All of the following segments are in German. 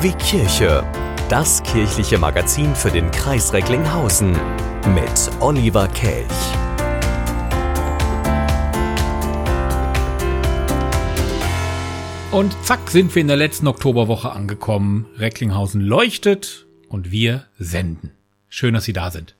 Wie Kirche. Das kirchliche Magazin für den Kreis Recklinghausen mit Oliver Kelch. Und zack sind wir in der letzten Oktoberwoche angekommen. Recklinghausen leuchtet und wir senden. Schön, dass Sie da sind.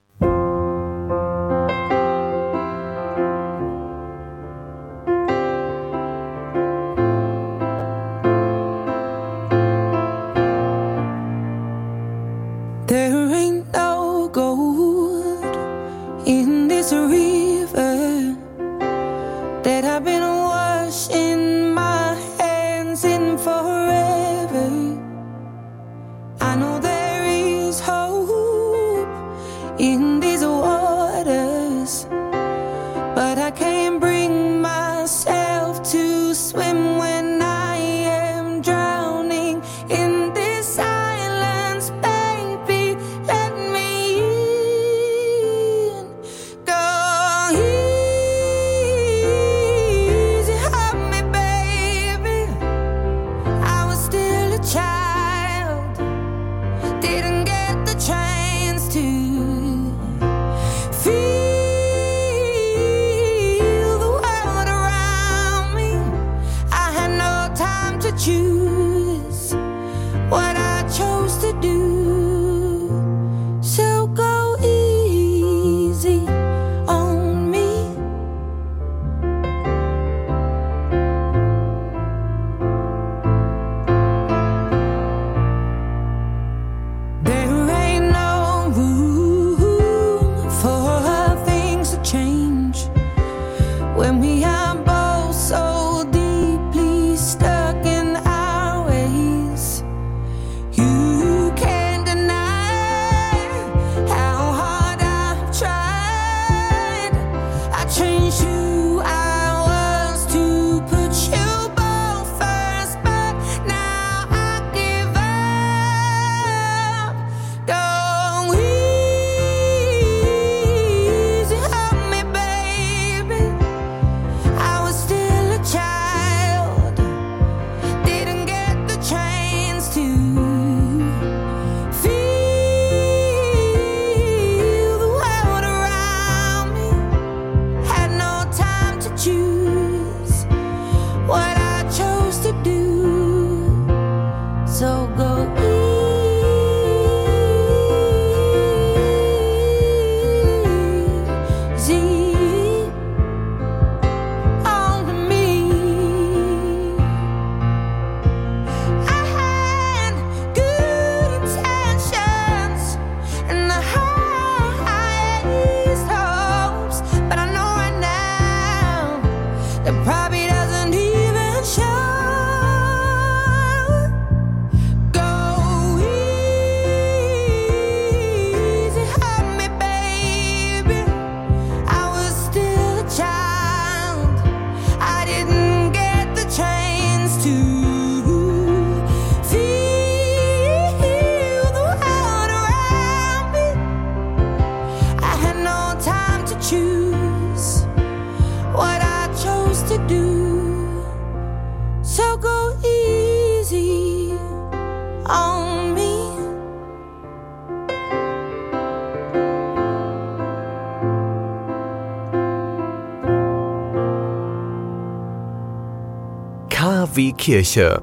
Kirche.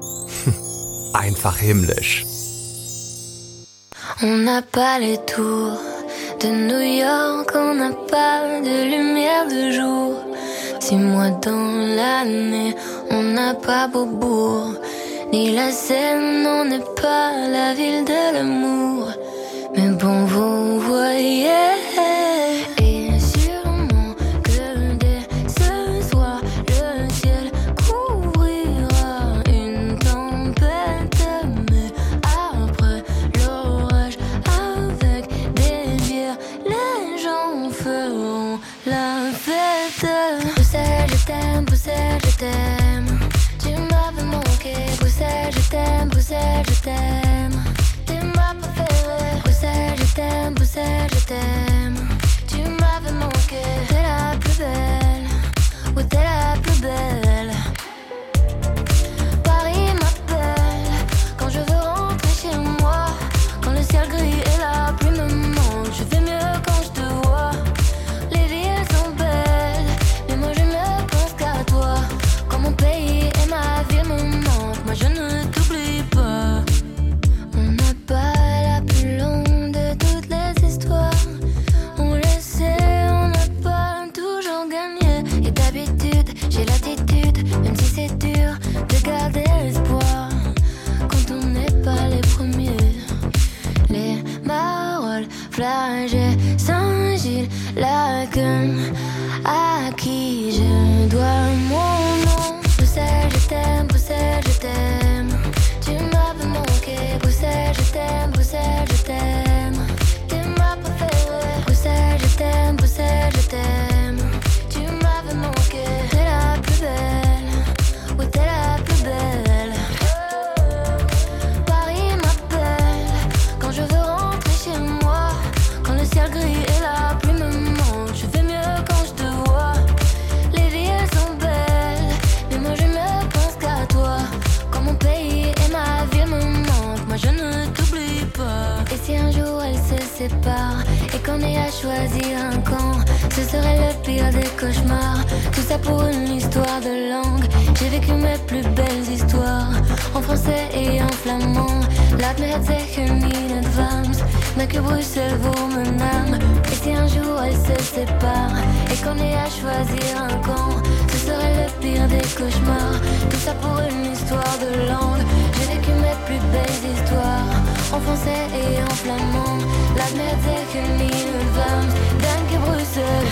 Einfach himmlisch. On n'a pas les tours de New York, on n'a pas de lumière de jour. Six mois dans l'année, on n'a pas Beaubourg, ni la Seine, on n'est pas la ville de l'amour. Mais bon, vous voyez. Et en flamand. Laat me zeggen in advance, dank je Bruxelles.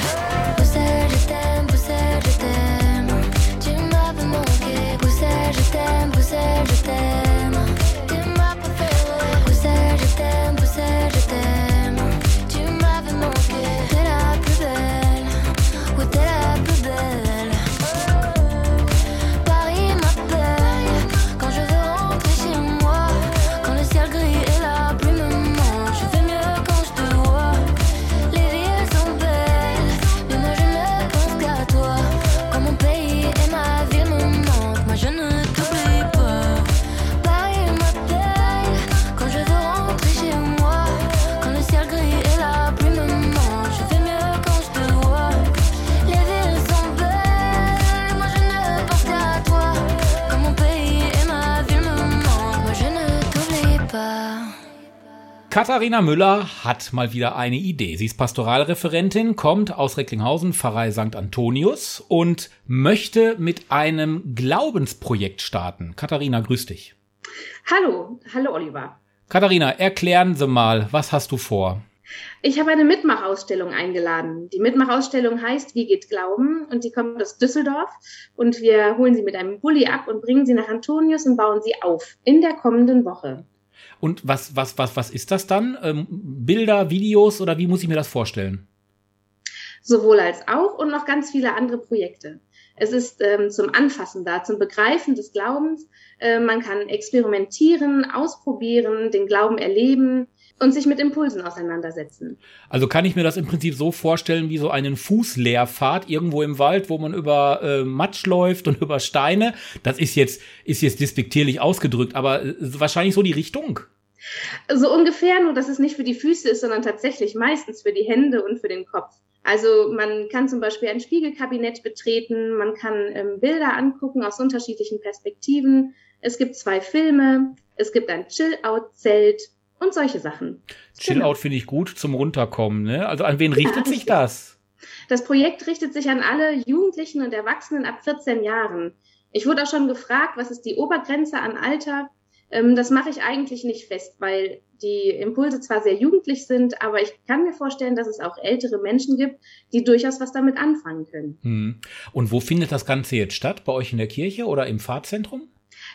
Katharina Müller hat mal wieder eine Idee. Sie ist Pastoralreferentin, kommt aus Recklinghausen, Pfarrei St. Antonius und möchte mit einem Glaubensprojekt starten. Katharina, grüß dich. Hallo, hallo Oliver. Katharina, erklären Sie mal, was hast du vor? Ich habe eine Mitmachausstellung eingeladen. Die Mitmachausstellung heißt Wie geht Glauben? Und die kommt aus Düsseldorf. Und wir holen sie mit einem Bulli ab und bringen sie nach Antonius und bauen sie auf in der kommenden Woche. Und was, was, was, was ist das dann? Ähm, Bilder, Videos oder wie muss ich mir das vorstellen? Sowohl als auch und noch ganz viele andere Projekte. Es ist ähm, zum Anfassen da, zum Begreifen des Glaubens. Äh, man kann experimentieren, ausprobieren, den Glauben erleben und sich mit Impulsen auseinandersetzen. Also kann ich mir das im Prinzip so vorstellen wie so einen Fußleerpfad irgendwo im Wald, wo man über äh, Matsch läuft und über Steine. Das ist jetzt, ist jetzt despektierlich ausgedrückt, aber äh, wahrscheinlich so die Richtung. So ungefähr, nur dass es nicht für die Füße ist, sondern tatsächlich meistens für die Hände und für den Kopf. Also man kann zum Beispiel ein Spiegelkabinett betreten, man kann ähm, Bilder angucken aus unterschiedlichen Perspektiven. Es gibt zwei Filme, es gibt ein Chill-Out-Zelt und solche Sachen. Chill-Out finde ich gut zum Runterkommen. Ne? Also an wen richtet sich das? Das Projekt richtet sich an alle Jugendlichen und Erwachsenen ab 14 Jahren. Ich wurde auch schon gefragt, was ist die Obergrenze an Alter? Ähm, das mache ich eigentlich nicht fest, weil die Impulse zwar sehr jugendlich sind, aber ich kann mir vorstellen, dass es auch ältere Menschen gibt, die durchaus was damit anfangen können. Hm. Und wo findet das Ganze jetzt statt? Bei euch in der Kirche oder im Pfarrzentrum?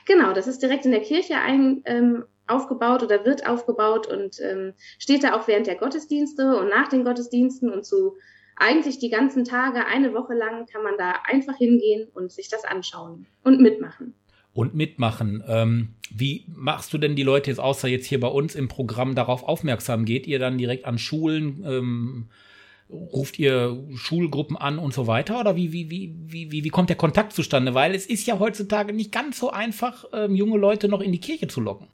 Genau, das ist direkt in der Kirche ein, ähm, aufgebaut oder wird aufgebaut und ähm, steht da auch während der Gottesdienste und nach den Gottesdiensten und so eigentlich die ganzen Tage, eine Woche lang kann man da einfach hingehen und sich das anschauen und mitmachen. Und mitmachen. Ähm, wie machst du denn die Leute jetzt außer jetzt hier bei uns im Programm darauf aufmerksam? Geht ihr dann direkt an Schulen? Ähm, ruft ihr Schulgruppen an und so weiter? Oder wie, wie, wie, wie, wie, kommt der Kontakt zustande? Weil es ist ja heutzutage nicht ganz so einfach, ähm, junge Leute noch in die Kirche zu locken.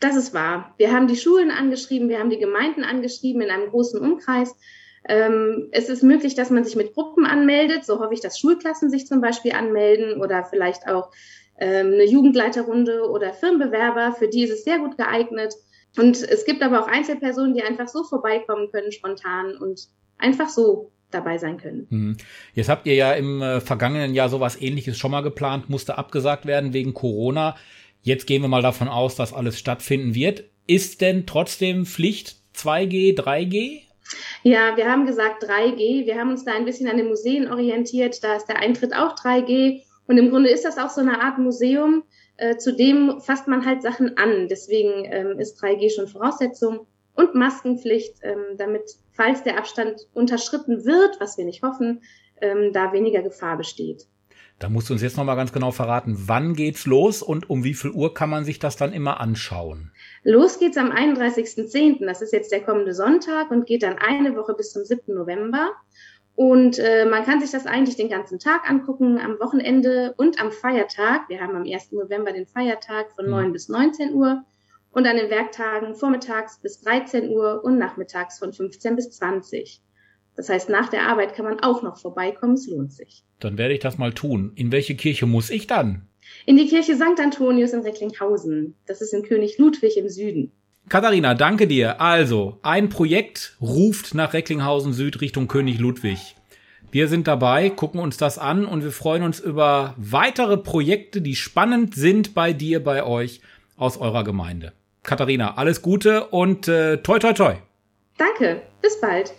Das ist wahr. Wir haben die Schulen angeschrieben, wir haben die Gemeinden angeschrieben in einem großen Umkreis. Ähm, es ist möglich, dass man sich mit Gruppen anmeldet. So hoffe ich, dass Schulklassen sich zum Beispiel anmelden oder vielleicht auch ähm, eine Jugendleiterrunde oder Firmenbewerber. Für die ist es sehr gut geeignet. Und es gibt aber auch Einzelpersonen, die einfach so vorbeikommen können, spontan und einfach so dabei sein können. Hm. Jetzt habt ihr ja im äh, vergangenen Jahr sowas ähnliches schon mal geplant, musste abgesagt werden wegen Corona. Jetzt gehen wir mal davon aus, dass alles stattfinden wird. Ist denn trotzdem Pflicht 2G, 3G? Ja, wir haben gesagt 3G. Wir haben uns da ein bisschen an den Museen orientiert. Da ist der Eintritt auch 3G. Und im Grunde ist das auch so eine Art Museum. Äh, zudem fasst man halt Sachen an. Deswegen ähm, ist 3G schon Voraussetzung. Und Maskenpflicht, ähm, damit, falls der Abstand unterschritten wird, was wir nicht hoffen, ähm, da weniger Gefahr besteht. Da musst du uns jetzt nochmal ganz genau verraten, wann geht's los und um wie viel Uhr kann man sich das dann immer anschauen? Los geht's am 31.10., das ist jetzt der kommende Sonntag und geht dann eine Woche bis zum 7. November. Und äh, man kann sich das eigentlich den ganzen Tag angucken, am Wochenende und am Feiertag. Wir haben am 1. November den Feiertag von 9 mhm. bis 19 Uhr und an den Werktagen vormittags bis 13 Uhr und nachmittags von 15 bis 20. Das heißt, nach der Arbeit kann man auch noch vorbeikommen, es lohnt sich. Dann werde ich das mal tun. In welche Kirche muss ich dann? In die Kirche St. Antonius in Recklinghausen. Das ist in König Ludwig im Süden. Katharina, danke dir. Also, ein Projekt ruft nach Recklinghausen Süd Richtung König Ludwig. Wir sind dabei, gucken uns das an und wir freuen uns über weitere Projekte, die spannend sind bei dir, bei euch aus eurer Gemeinde. Katharina, alles Gute und äh, toi toi toi. Danke, bis bald.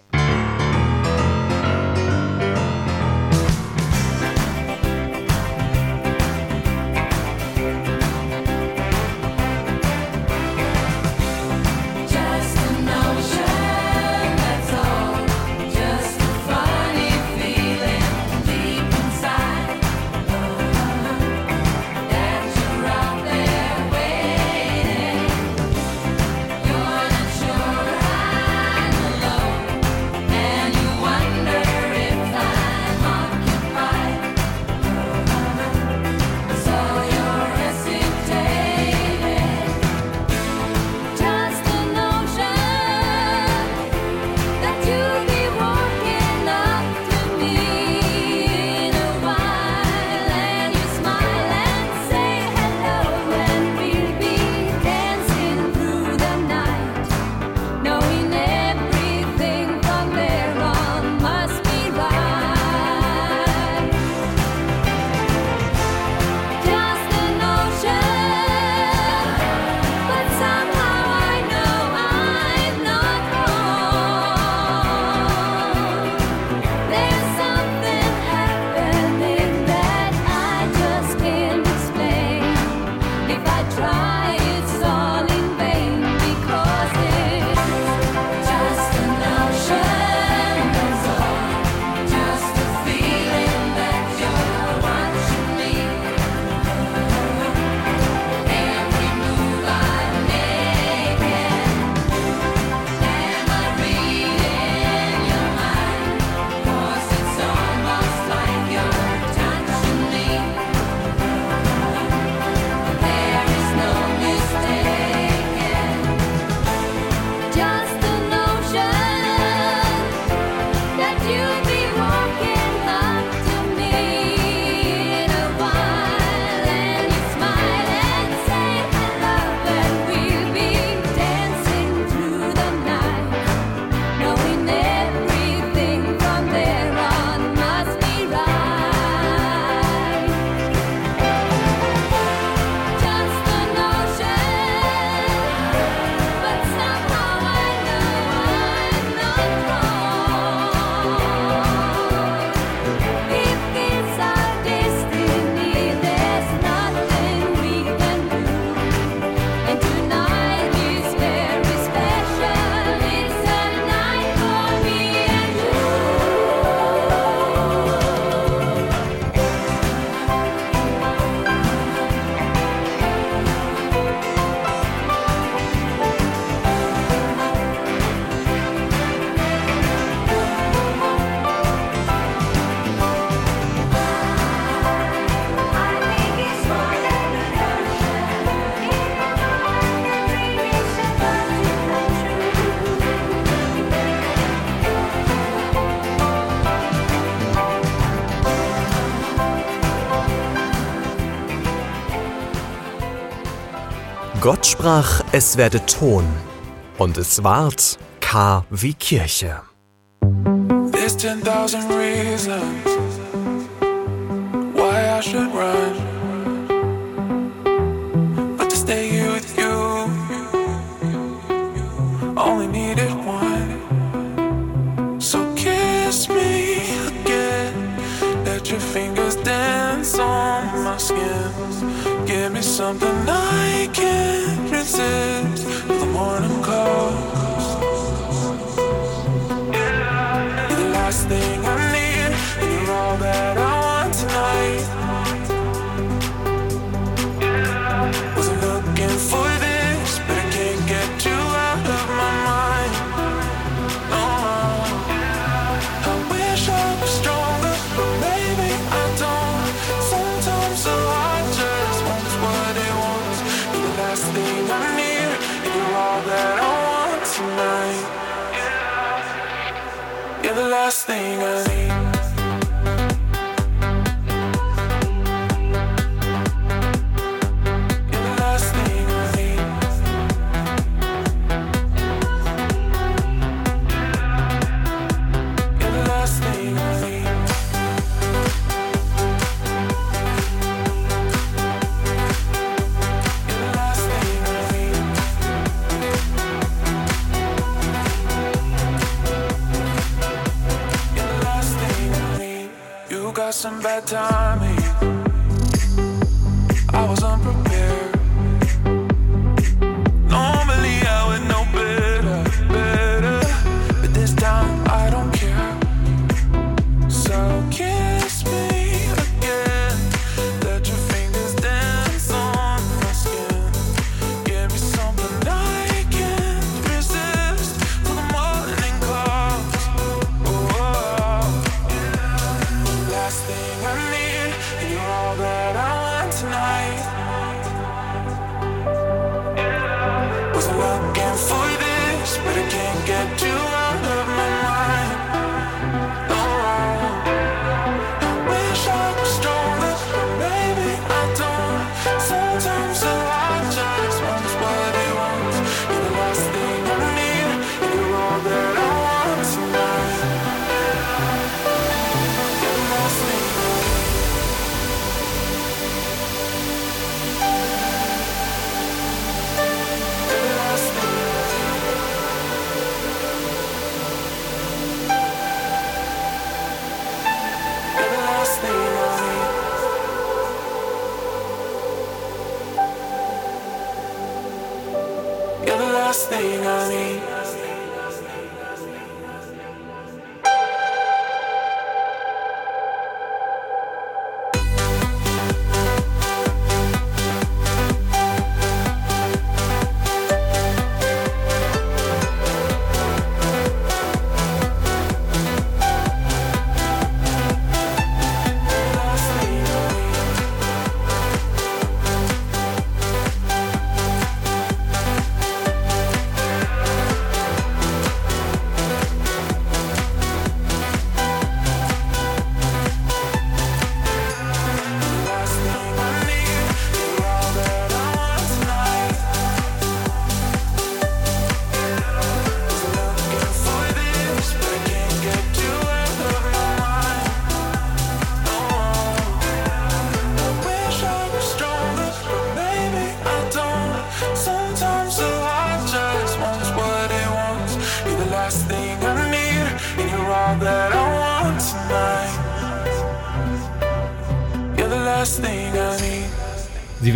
Gott sprach, es werde Ton, und es ward K wie Kirche. There's 10,000 reasons why I should run. Something I can't resist. The morning time.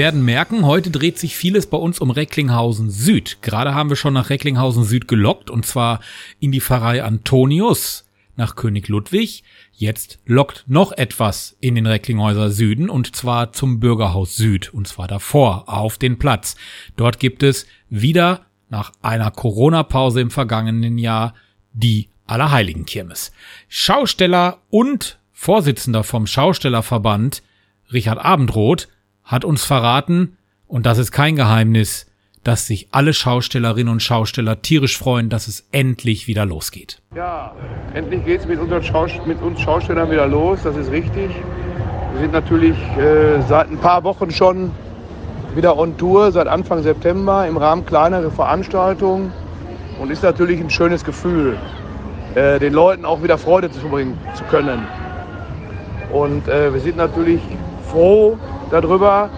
Werden merken, heute dreht sich vieles bei uns um Recklinghausen Süd. Gerade haben wir schon nach Recklinghausen Süd gelockt und zwar in die Pfarrei Antonius nach König Ludwig. Jetzt lockt noch etwas in den Recklinghäuser Süden und zwar zum Bürgerhaus Süd und zwar davor auf den Platz. Dort gibt es wieder nach einer Corona-Pause im vergangenen Jahr die Allerheiligenkirmes. Schausteller und Vorsitzender vom Schaustellerverband Richard Abendroth hat uns verraten, und das ist kein Geheimnis, dass sich alle Schaustellerinnen und Schausteller tierisch freuen, dass es endlich wieder losgeht. Ja, endlich geht es mit, mit uns Schaustellern wieder los, das ist richtig. Wir sind natürlich äh, seit ein paar Wochen schon wieder on Tour, seit Anfang September im Rahmen kleinerer Veranstaltungen und ist natürlich ein schönes Gefühl. äh, den Leuten auch wieder Freude zu bringen zu können. Und äh, wir sind natürlich froh darüber,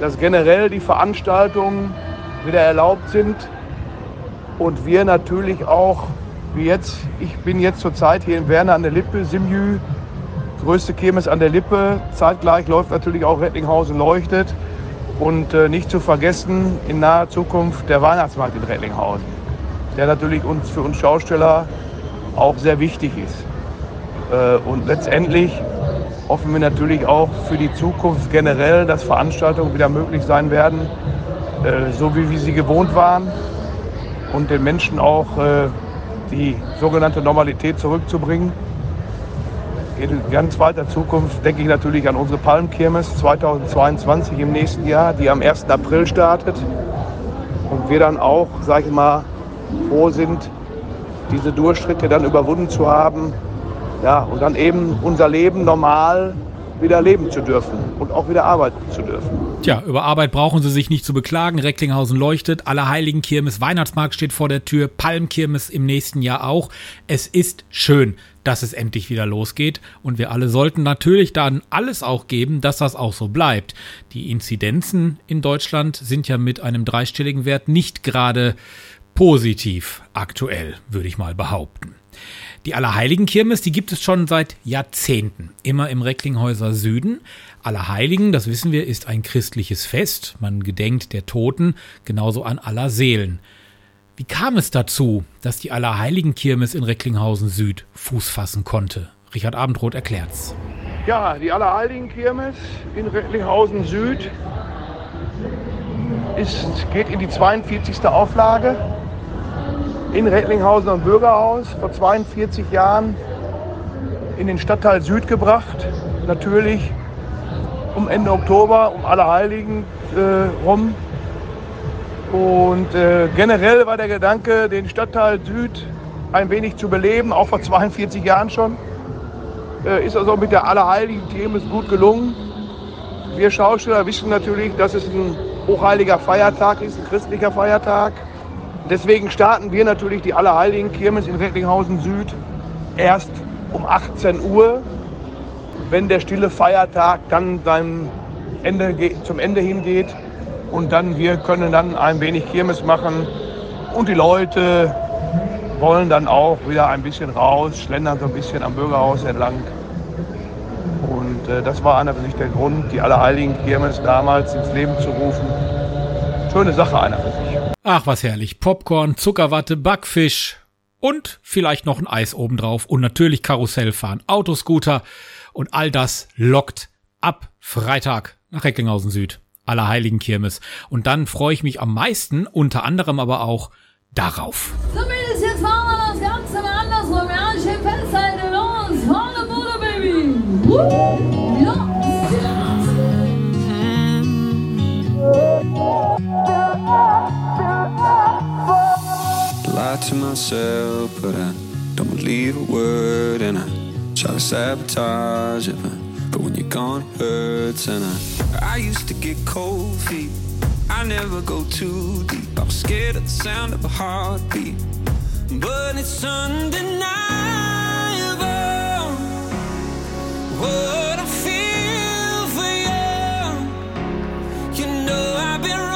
dass generell die Veranstaltungen wieder erlaubt sind und wir natürlich auch, wie jetzt, ich bin jetzt zurzeit hier in Werner an der Lippe, Simjü, größte Kirmes an der Lippe. Zeitgleich läuft natürlich auch Rettlinghausen leuchtet. Und äh, nicht zu vergessen, in naher Zukunft der Weihnachtsmarkt in Rettlinghausen, der natürlich uns, für uns Schausteller auch sehr wichtig ist. Äh, und letztendlich hoffen wir natürlich auch für die Zukunft generell, dass Veranstaltungen wieder möglich sein werden, äh, so wie wir sie gewohnt waren und den Menschen auch äh, die sogenannte Normalität zurückzubringen. In ganz weiter Zukunft denke ich natürlich an unsere Palmkirmes 2022 im nächsten Jahr, die am 1. April startet. Und wir dann auch, sage ich mal, froh sind, diese Durchschritte dann überwunden zu haben. Ja, und dann eben unser Leben normal wieder leben zu dürfen und auch wieder arbeiten zu dürfen. Tja, über Arbeit brauchen Sie sich nicht zu beklagen. Recklinghausen leuchtet, Allerheiligenkirmes, Weihnachtsmarkt steht vor der Tür, Palmkirmes im nächsten Jahr auch. Es ist schön, dass es endlich wieder losgeht und wir alle sollten natürlich dann alles auch geben, dass das auch so bleibt. Die Inzidenzen in Deutschland sind ja mit einem dreistelligen Wert nicht gerade positiv aktuell, würde ich mal behaupten. Die Allerheiligenkirmes, die gibt es schon seit Jahrzehnten, immer im Recklinghäuser Süden. Allerheiligen, das wissen wir, ist ein christliches Fest. Man gedenkt der Toten, genauso an aller Seelen. Wie kam es dazu, dass die Allerheiligenkirmes in Recklinghausen Süd Fuß fassen konnte? Richard Abendroth erklärt's. Ja, die Allerheiligenkirmes in Recklinghausen Süd ist, geht in die 42. Auflage in Recklinghausen am Bürgerhaus vor 42 Jahren in den Stadtteil Süd gebracht. Natürlich um Ende Oktober, um Allerheiligen äh, rum. Und äh, generell war der Gedanke, den Stadtteil Süd ein wenig zu beleben, auch vor 42 Jahren schon. Äh, ist also mit der Allerheiligen Themen gut gelungen. Wir Schausteller wissen natürlich, dass es ein hochheiliger Feiertag ist, ein christlicher Feiertag. Deswegen starten wir natürlich die Allerheiligen Kirmes in Recklinghausen Süd erst um 18 Uhr, wenn der stille Feiertag dann seinem Ende, zum Ende hingeht. Und dann wir können dann ein wenig Kirmes machen und die Leute wollen dann auch wieder ein bisschen raus, schlendern so ein bisschen am Bürgerhaus entlang. Und äh, das war einer für sich der Grund, die Allerheiligen Kirmes damals ins Leben zu rufen. Schöne Sache einer für sich. Ach, was herrlich. Popcorn, Zuckerwatte, Backfisch und vielleicht noch ein Eis obendrauf und natürlich Karussellfahren, Autoscooter und all das lockt ab Freitag nach Recklinghausen Süd, Allerheiligen Kirmes. Und dann freue ich mich am meisten, unter anderem aber auch darauf. Zumindest jetzt machen wir das Ganze mal andersrum. Ja, schön festhalten. Los, vorne Bude, Baby. Los. lie to myself, but I don't believe a word, and I try to sabotage it. But, when you're gone, it hurts, and I I used to get cold feet. I never go too deep. I was scared of the sound of a heartbeat, but it's undeniable what I feel for you. You know I've been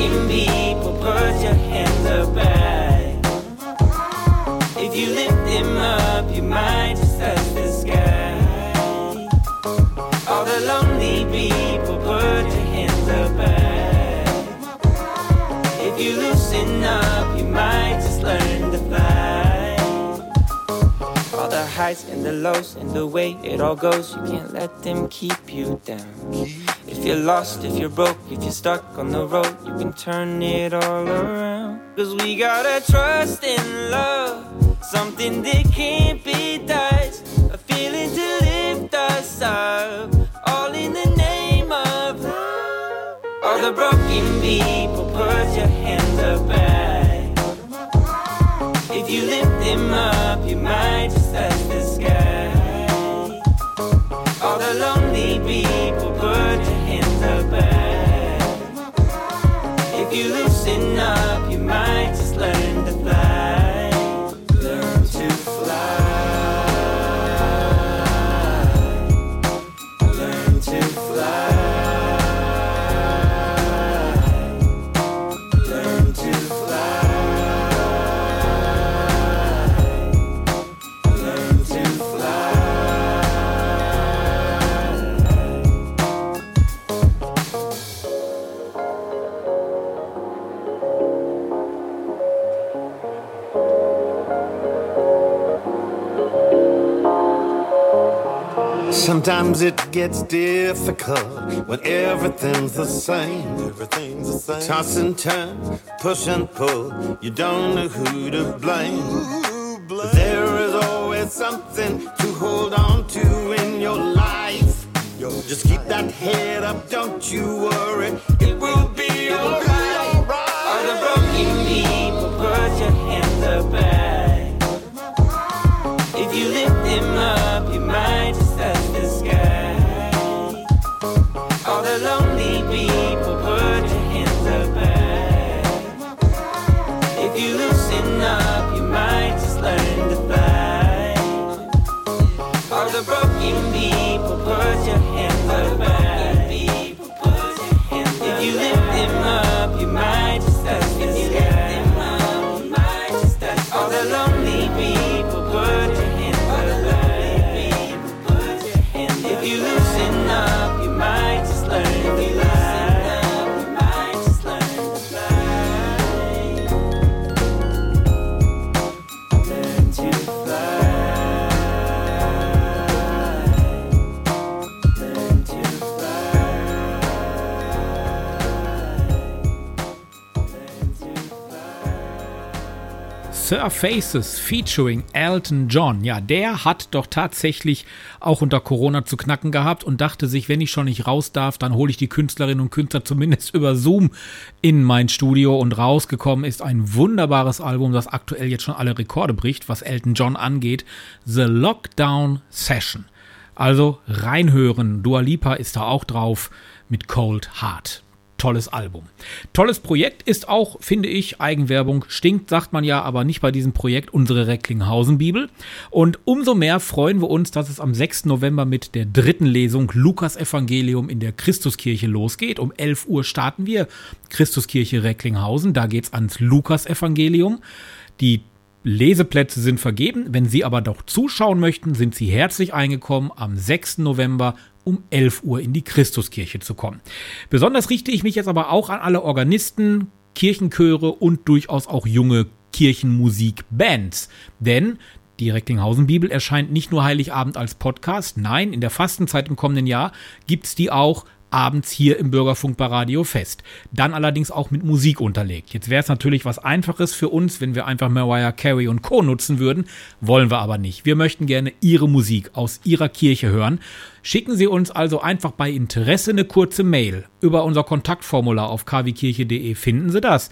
broken people, put your hands up high. If you lift them up, you might just touch the sky. All the lonely people, put your hands up high. If you loosen up, you might just learn to fly. All the highs and the lows and the way it all goes, you can't let them keep you down. If you're lost, if you're broke, if you're stuck on the road, you can turn it all around. Cause we gotta trust in love, something that can't be touched, a feeling to lift us up, all in the name of love. All the broken people, put your hands up high. If you lift them up, you might enough. Sometimes it gets difficult when everything's the same. Everything's the same. Toss and turn, push and pull. You don't know who to blame. There is always something to hold on to in your life. Just keep that head up, don't you worry. It will be alright. All the broken people, put your hands up high. If you lift them up, your hand. Sir Faces featuring Elton John. Ja, der hat doch tatsächlich auch unter Corona zu knacken gehabt und dachte sich, wenn ich schon nicht raus darf, dann hole ich die Künstlerinnen und Künstler zumindest über Zoom in mein Studio und rausgekommen ist ein wunderbares Album, das aktuell jetzt schon alle Rekorde bricht, was Elton John angeht. The Lockdown Session. Also reinhören. Dua Lipa ist da auch drauf mit Cold Heart. Tolles Album. Tolles Projekt ist auch, finde ich, Eigenwerbung stinkt, sagt man ja, aber nicht bei diesem Projekt, unsere Recklinghausen-Bibel. Und umso mehr freuen wir uns, dass es am 6. November mit der dritten Lesung Lukas Evangelium in der Christuskirche losgeht. Um 11 Uhr starten wir Christuskirche Recklinghausen. Da geht's ans Lukas Evangelium. Die Leseplätze sind vergeben. Wenn Sie aber doch zuschauen möchten, sind Sie herzlich eingekommen, am 6. November um 11 Uhr in die Christuskirche zu kommen. Besonders richte ich mich jetzt aber auch an alle Organisten, Kirchenchöre und durchaus auch junge Kirchenmusikbands. Denn die Recklinghausen-Bibel erscheint nicht nur Heiligabend als Podcast, nein, in der Fastenzeit im kommenden Jahr gibt's die auch abends hier im Bürgerfunk bei Radio Fest. Dann allerdings auch mit Musik unterlegt. Jetzt wäre es natürlich was Einfaches für uns, wenn wir einfach Mariah Carey und Co. nutzen würden. Wollen wir aber nicht. Wir möchten gerne Ihre Musik aus Ihrer Kirche hören. Schicken Sie uns also einfach bei Interesse eine kurze Mail. Über unser Kontaktformular auf kwkirche.de finden Sie das.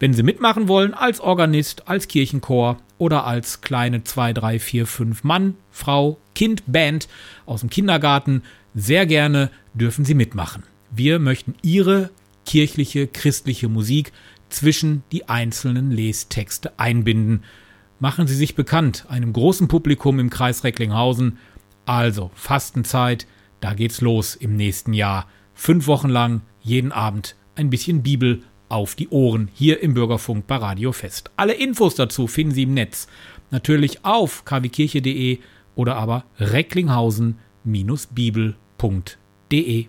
Wenn Sie mitmachen wollen, als Organist, als Kirchenchor oder als kleine 2, 3, 4, 5 Mann, Frau, Kind, Band aus dem Kindergarten, sehr gerne dürfen Sie mitmachen. Wir möchten Ihre kirchliche, christliche Musik zwischen die einzelnen Lestexte einbinden. Machen Sie sich bekannt einem großen Publikum im Kreis Recklinghausen. Also Fastenzeit, da geht's los im nächsten Jahr. Fünf Wochen lang, jeden Abend ein bisschen Bibel auf die Ohren hier im Bürgerfunk bei Radio Fest. Alle Infos dazu finden Sie im Netz. Natürlich auf kwkirche.de oder aber recklinghausen-bibel.de. de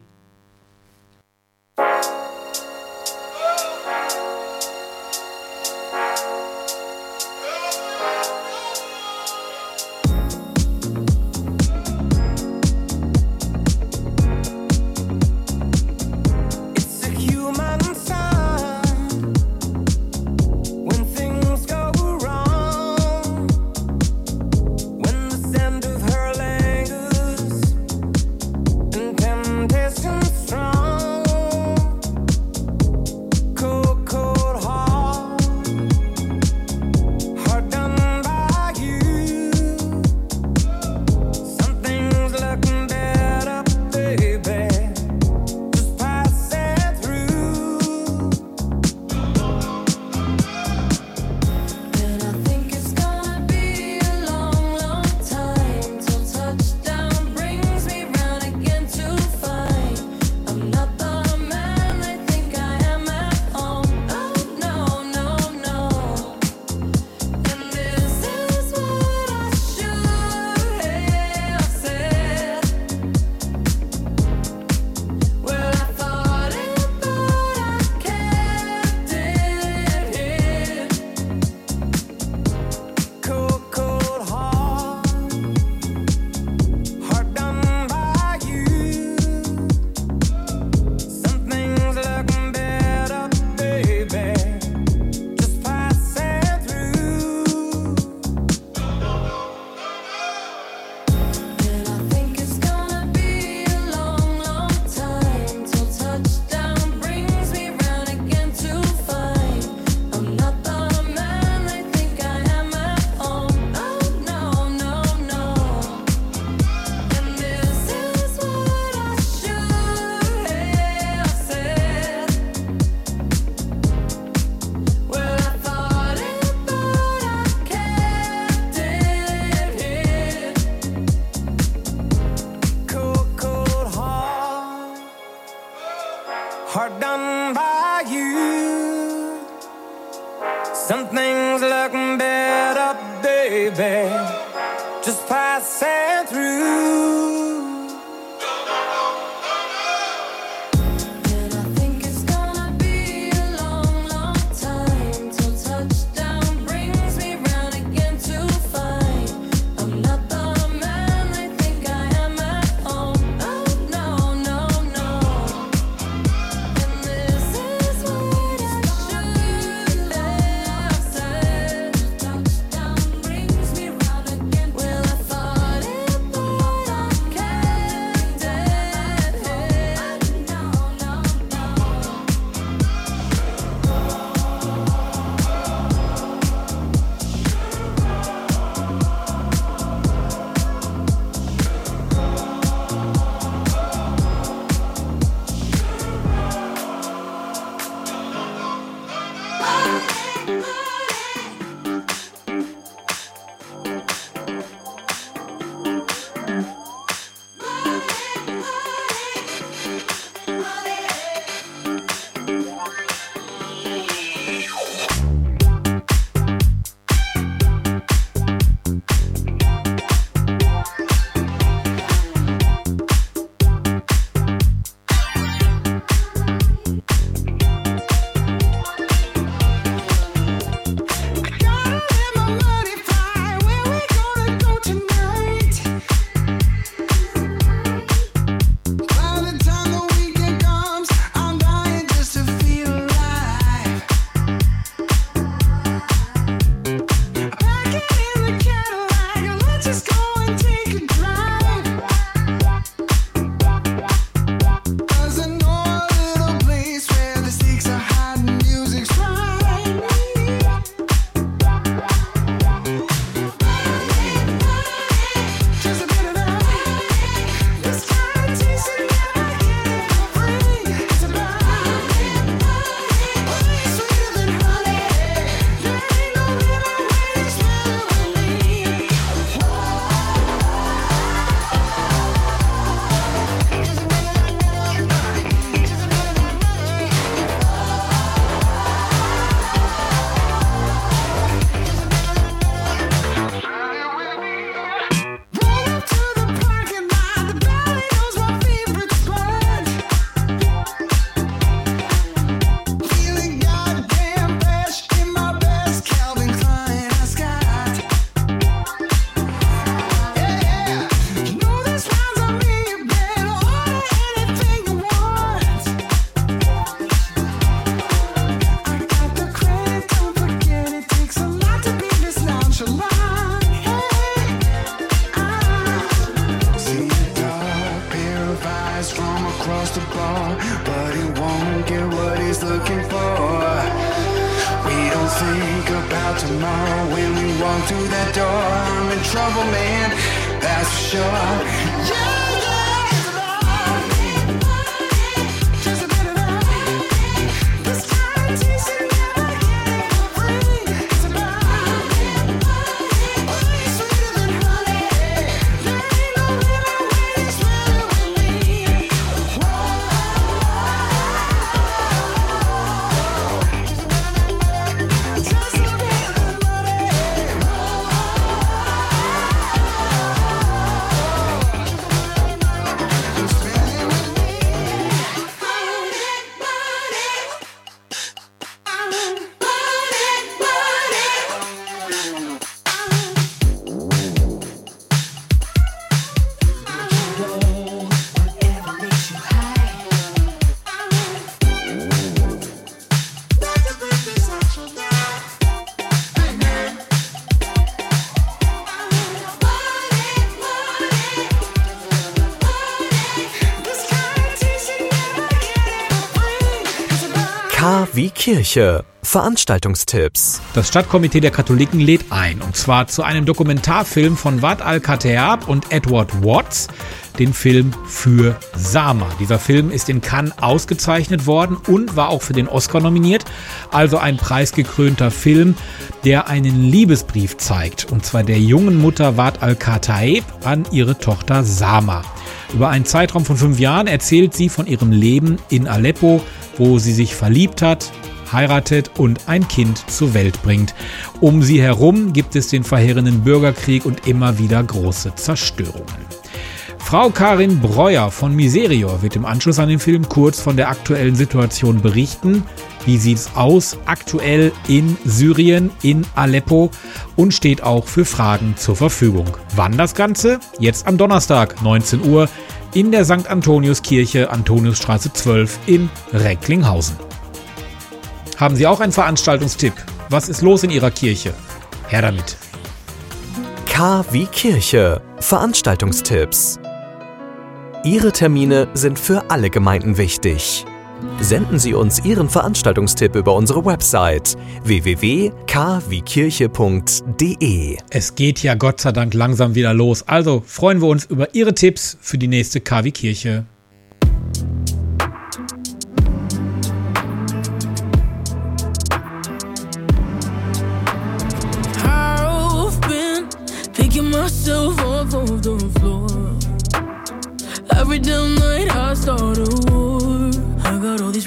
wie Kirche. Veranstaltungstipps. Das Stadtkomitee der Katholiken lädt ein, und zwar zu einem Dokumentarfilm von Wad al-Khateab und Edward Watts, den Film für Sama. Dieser Film ist in Cannes ausgezeichnet worden und war auch für den Oscar nominiert, also ein preisgekrönter Film, der einen Liebesbrief zeigt, und zwar der jungen Mutter Wad al-Khateab an ihre Tochter Sama. Über einen Zeitraum von fünf Jahren erzählt sie von ihrem Leben in Aleppo, wo sie sich verliebt hat, heiratet und ein Kind zur Welt bringt. Um sie herum gibt es den verheerenden Bürgerkrieg und immer wieder große Zerstörungen. Frau Karin Breuer von Miserior wird im Anschluss an den Film kurz von der aktuellen Situation berichten. Wie sieht's aus aktuell in Syrien, in Aleppo und steht auch für Fragen zur Verfügung. Wann das Ganze? Jetzt am Donnerstag, 19 Uhr, in der St. Antoniuskirche, Antoniusstraße 12 in Recklinghausen. Haben Sie auch einen Veranstaltungstipp? Was ist los in Ihrer Kirche? Her damit. K wie Kirche. Veranstaltungstipps. Ihre Termine sind für alle Gemeinden wichtig. Senden Sie uns Ihren Veranstaltungstipp über unsere Website www.kwkirche.de. Es geht ja Gott sei Dank langsam wieder los. Also freuen wir uns über Ihre Tipps für die nächste KW Kirche. I've been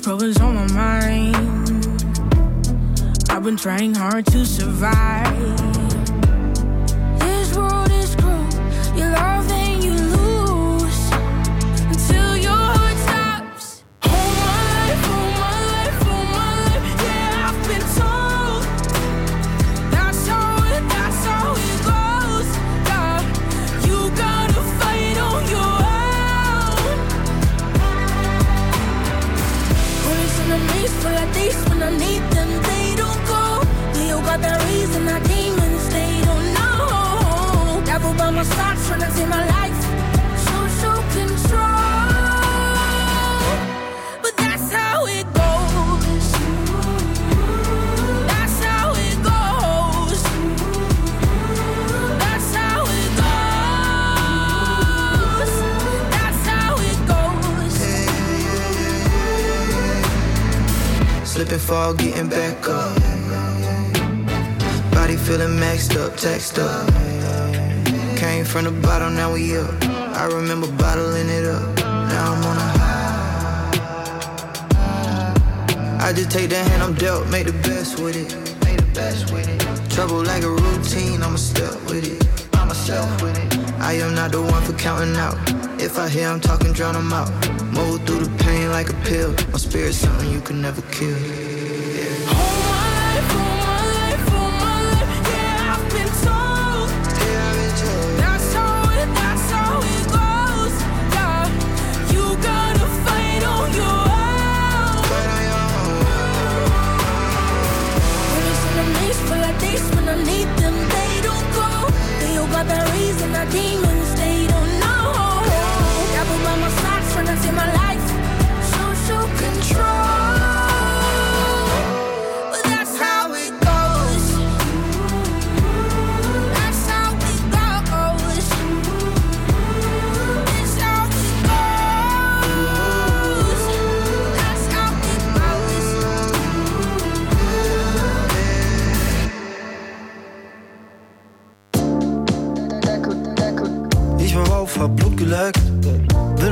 problems on my mind. I've been trying hard to survive. Slipping, fall, getting back up. Body feeling maxed up, taxed up. From the bottom, now we up. I remember bottling it up. Now I'm on a high. I just take the hand I'm dealt, make the best with it. Make the best with it. Trouble like a routine, I'ma step with it. I'm myself with it. I am not the one for counting out. If I hear I'm talking, drown 'em out. Move through the pain like a pill. My spirit's something you can never kill.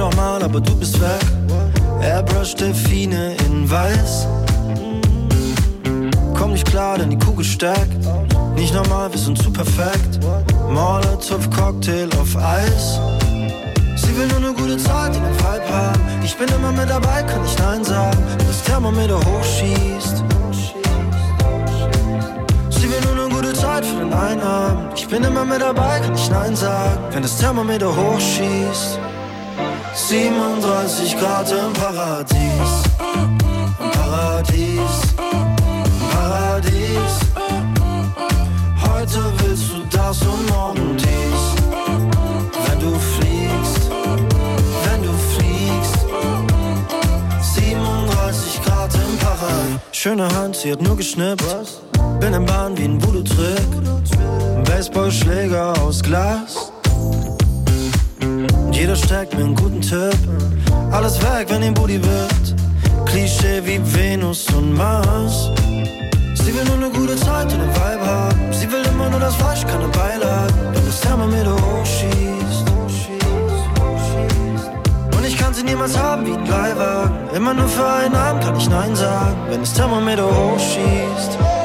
Nochmal, aber du bist weg. Airbrush Delfine in weiß. Komm nicht klar, denn die Kugel steckt. Nicht normal, wir sind zu perfekt. Molotov Cocktail auf Eis. Sie will nur eine gute Zeit in den Vibe haben. Ich bin immer mit dabei, kann ich Nein sagen. Das Thermometer hochschießt. Zeit für den Einabend. Ich bin immer mit dabei, kann ich Nein sagen. Wenn das Thermometer hochschießt. 37 Grad im Paradies. Im Paradies. Im Paradies. Heute willst du das und morgen dies. Wenn du fliegst, wenn du fliegst. 37 Grad im Paradies. Schöne Hand, sie hat nur geschnippt. Bin im Bahn wie ein Voodoo-Trick. Ein Baseballschläger aus Glas. Jeder steckt mir einen guten Tipp. Alles weg, wenn ihm Booty wird. Klischee wie Venus und Mars. Sie will nur eine gute Zeit und einen Vibe haben. Sie will immer nur das Fleisch, keine Beilagen. Wenn das Thermometer hochschießt. Und ich kann sie niemals haben wie ein Leihwagen. Immer nur für einen Abend kann ich Nein sagen. Wenn das Thermometer hochschießt.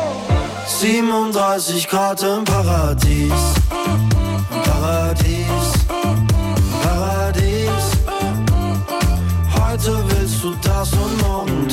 37 Grad im Paradies. Im Paradies. Im Paradies. Heute willst du das und morgen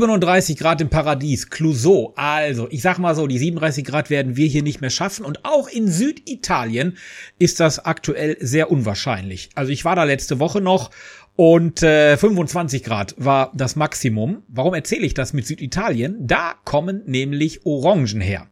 37 Grad im Paradies, Clouseau. Also, ich sag mal so, die 37 Grad werden wir hier nicht mehr schaffen. Und auch in Süditalien ist das aktuell sehr unwahrscheinlich. Also, ich war da letzte Woche noch und äh, 25 Grad war das Maximum. Warum erzähle ich das mit Süditalien? Da kommen nämlich Orangen her.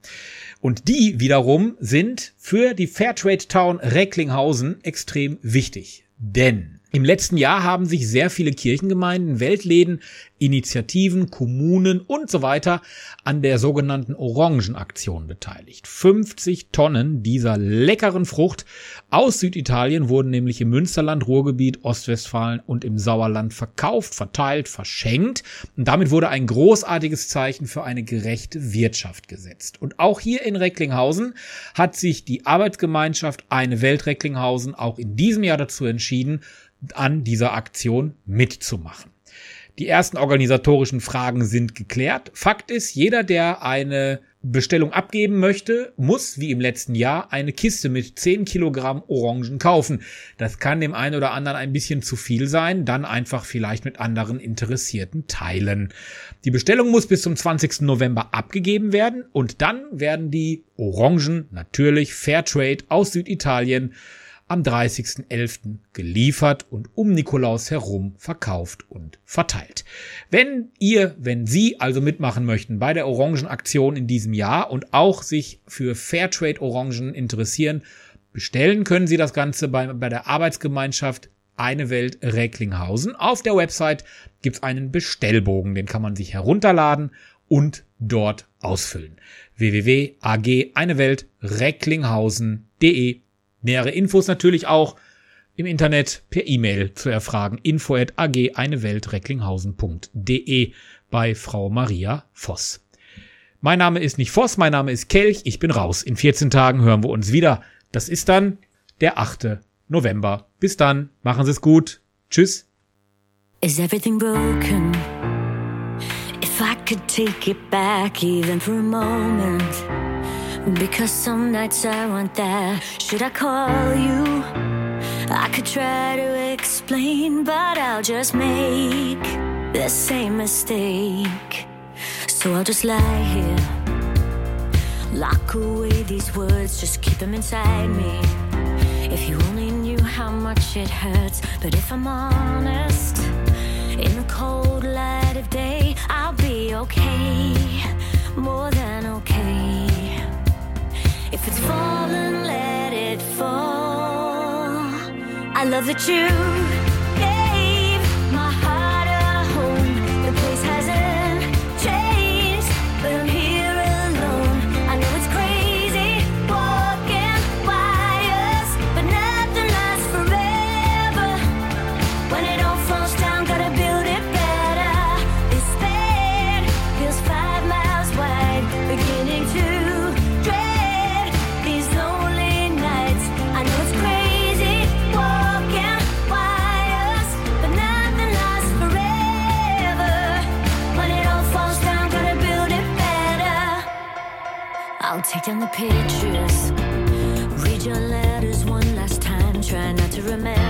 Und die wiederum sind für die Fairtrade Town Recklinghausen extrem wichtig. Denn im letzten Jahr haben sich sehr viele Kirchengemeinden, Weltläden, Initiativen, Kommunen und so weiter an der sogenannten Orangenaktion beteiligt. 50 Tonnen dieser leckeren Frucht aus Süditalien wurden nämlich im Münsterland, Ruhrgebiet, Ostwestfalen und im Sauerland verkauft, verteilt, verschenkt. Und damit wurde ein großartiges Zeichen für eine gerechte Wirtschaft gesetzt. Und auch hier in Recklinghausen hat sich die Arbeitsgemeinschaft Eine Welt Recklinghausen auch in diesem Jahr dazu entschieden, an dieser Aktion mitzumachen. Die ersten organisatorischen Fragen sind geklärt. Fakt ist, jeder, der eine Bestellung abgeben möchte, muss, wie im letzten Jahr, eine Kiste mit 10 Kilogramm Orangen kaufen. Das kann dem einen oder anderen ein bisschen zu viel sein, dann einfach vielleicht mit anderen Interessierten teilen. Die Bestellung muss bis zum 20. November abgegeben werden und dann werden die Orangen natürlich Fairtrade aus Süditalien am 30.11. geliefert und um Nikolaus herum verkauft und verteilt. Wenn ihr, wenn Sie also mitmachen möchten bei der Orangenaktion in diesem Jahr und auch sich für Fairtrade Orangen interessieren, bestellen können Sie das Ganze bei, bei der Arbeitsgemeinschaft Eine Welt Recklinghausen. Auf der Website gibt's einen Bestellbogen, den kann man sich herunterladen und dort ausfüllen. www.ag-eine-welt-recklinghausen.de Nähere Infos natürlich auch im Internet per E-Mail zu erfragen. info at ag eine Welt recklinghausen.de bei Frau Maria Voss. Mein Name ist nicht Voss, mein Name ist Kelch. Ich bin raus. In 14 Tagen hören wir uns wieder. Das ist dann der 8. November. Bis dann. Machen Sie es gut. Tschüss. Is everything broken? If I could take it back even for a moment. Because some nights I want that. Should I call you? I could try to explain, but I'll just make the same mistake. So I'll just lie here. Lock away these words, just keep them inside me. If you only knew how much it hurts, but if I'm honest, in the cold light of day, I'll be okay, more than okay it's fallen, let it fall. I love that you. I'll take down the pictures, read your letters one last time, try not to remember.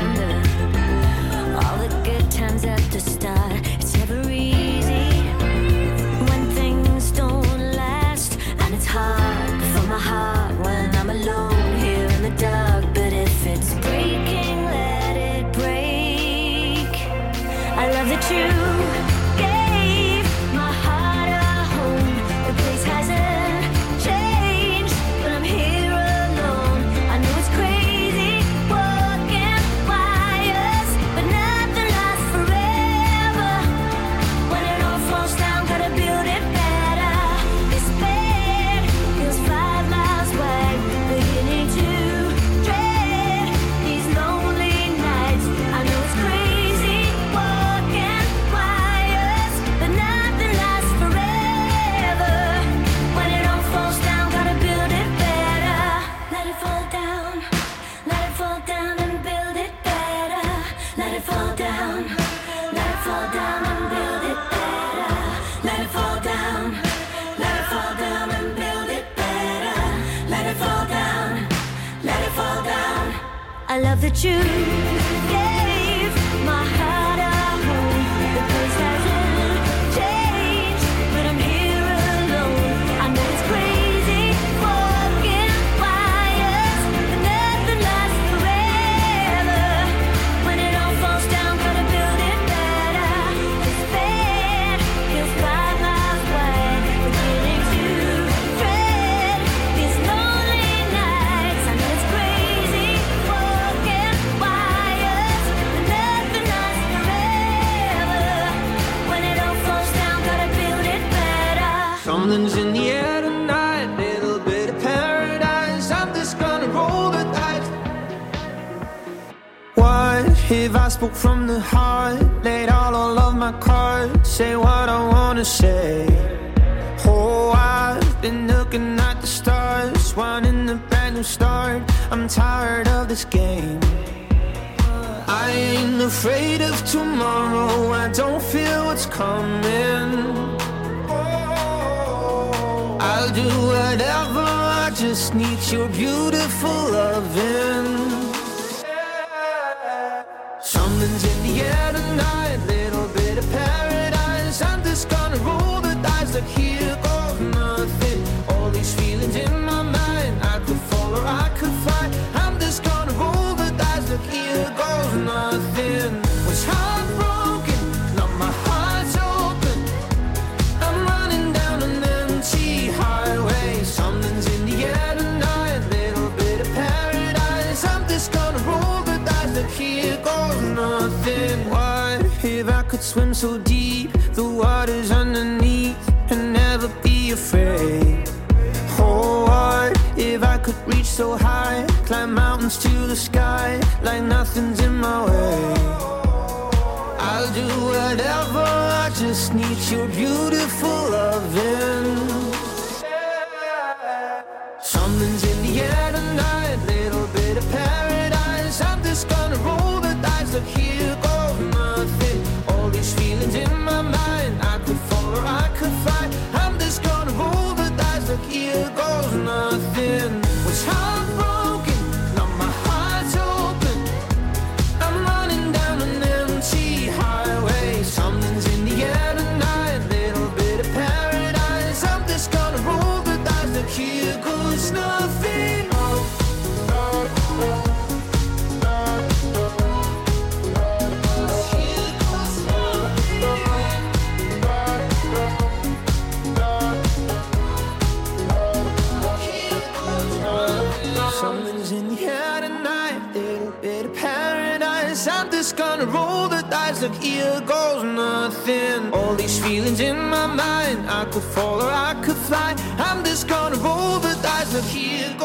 that you believe I spoke from the heart. Laid all of my cards, say what I wanna say. Oh, I've been looking at the stars, wanting the brand new start. I'm tired of this game. I ain't afraid of tomorrow, I don't feel what's coming. I'll do whatever, I just need your beautiful loving. get a night, little bit of paradise. I'm just gonna roll the dice that here. swim so deep, the water's underneath, and never be afraid. Oh, if I could reach so high, climb mountains to the sky, like nothing's in my way. I'll do whatever, I just need your beautiful loving. Look, here goes nothing. All these feelings in my mind. I could fall or I could fly. I'm just gonna roll the dice. Look, here.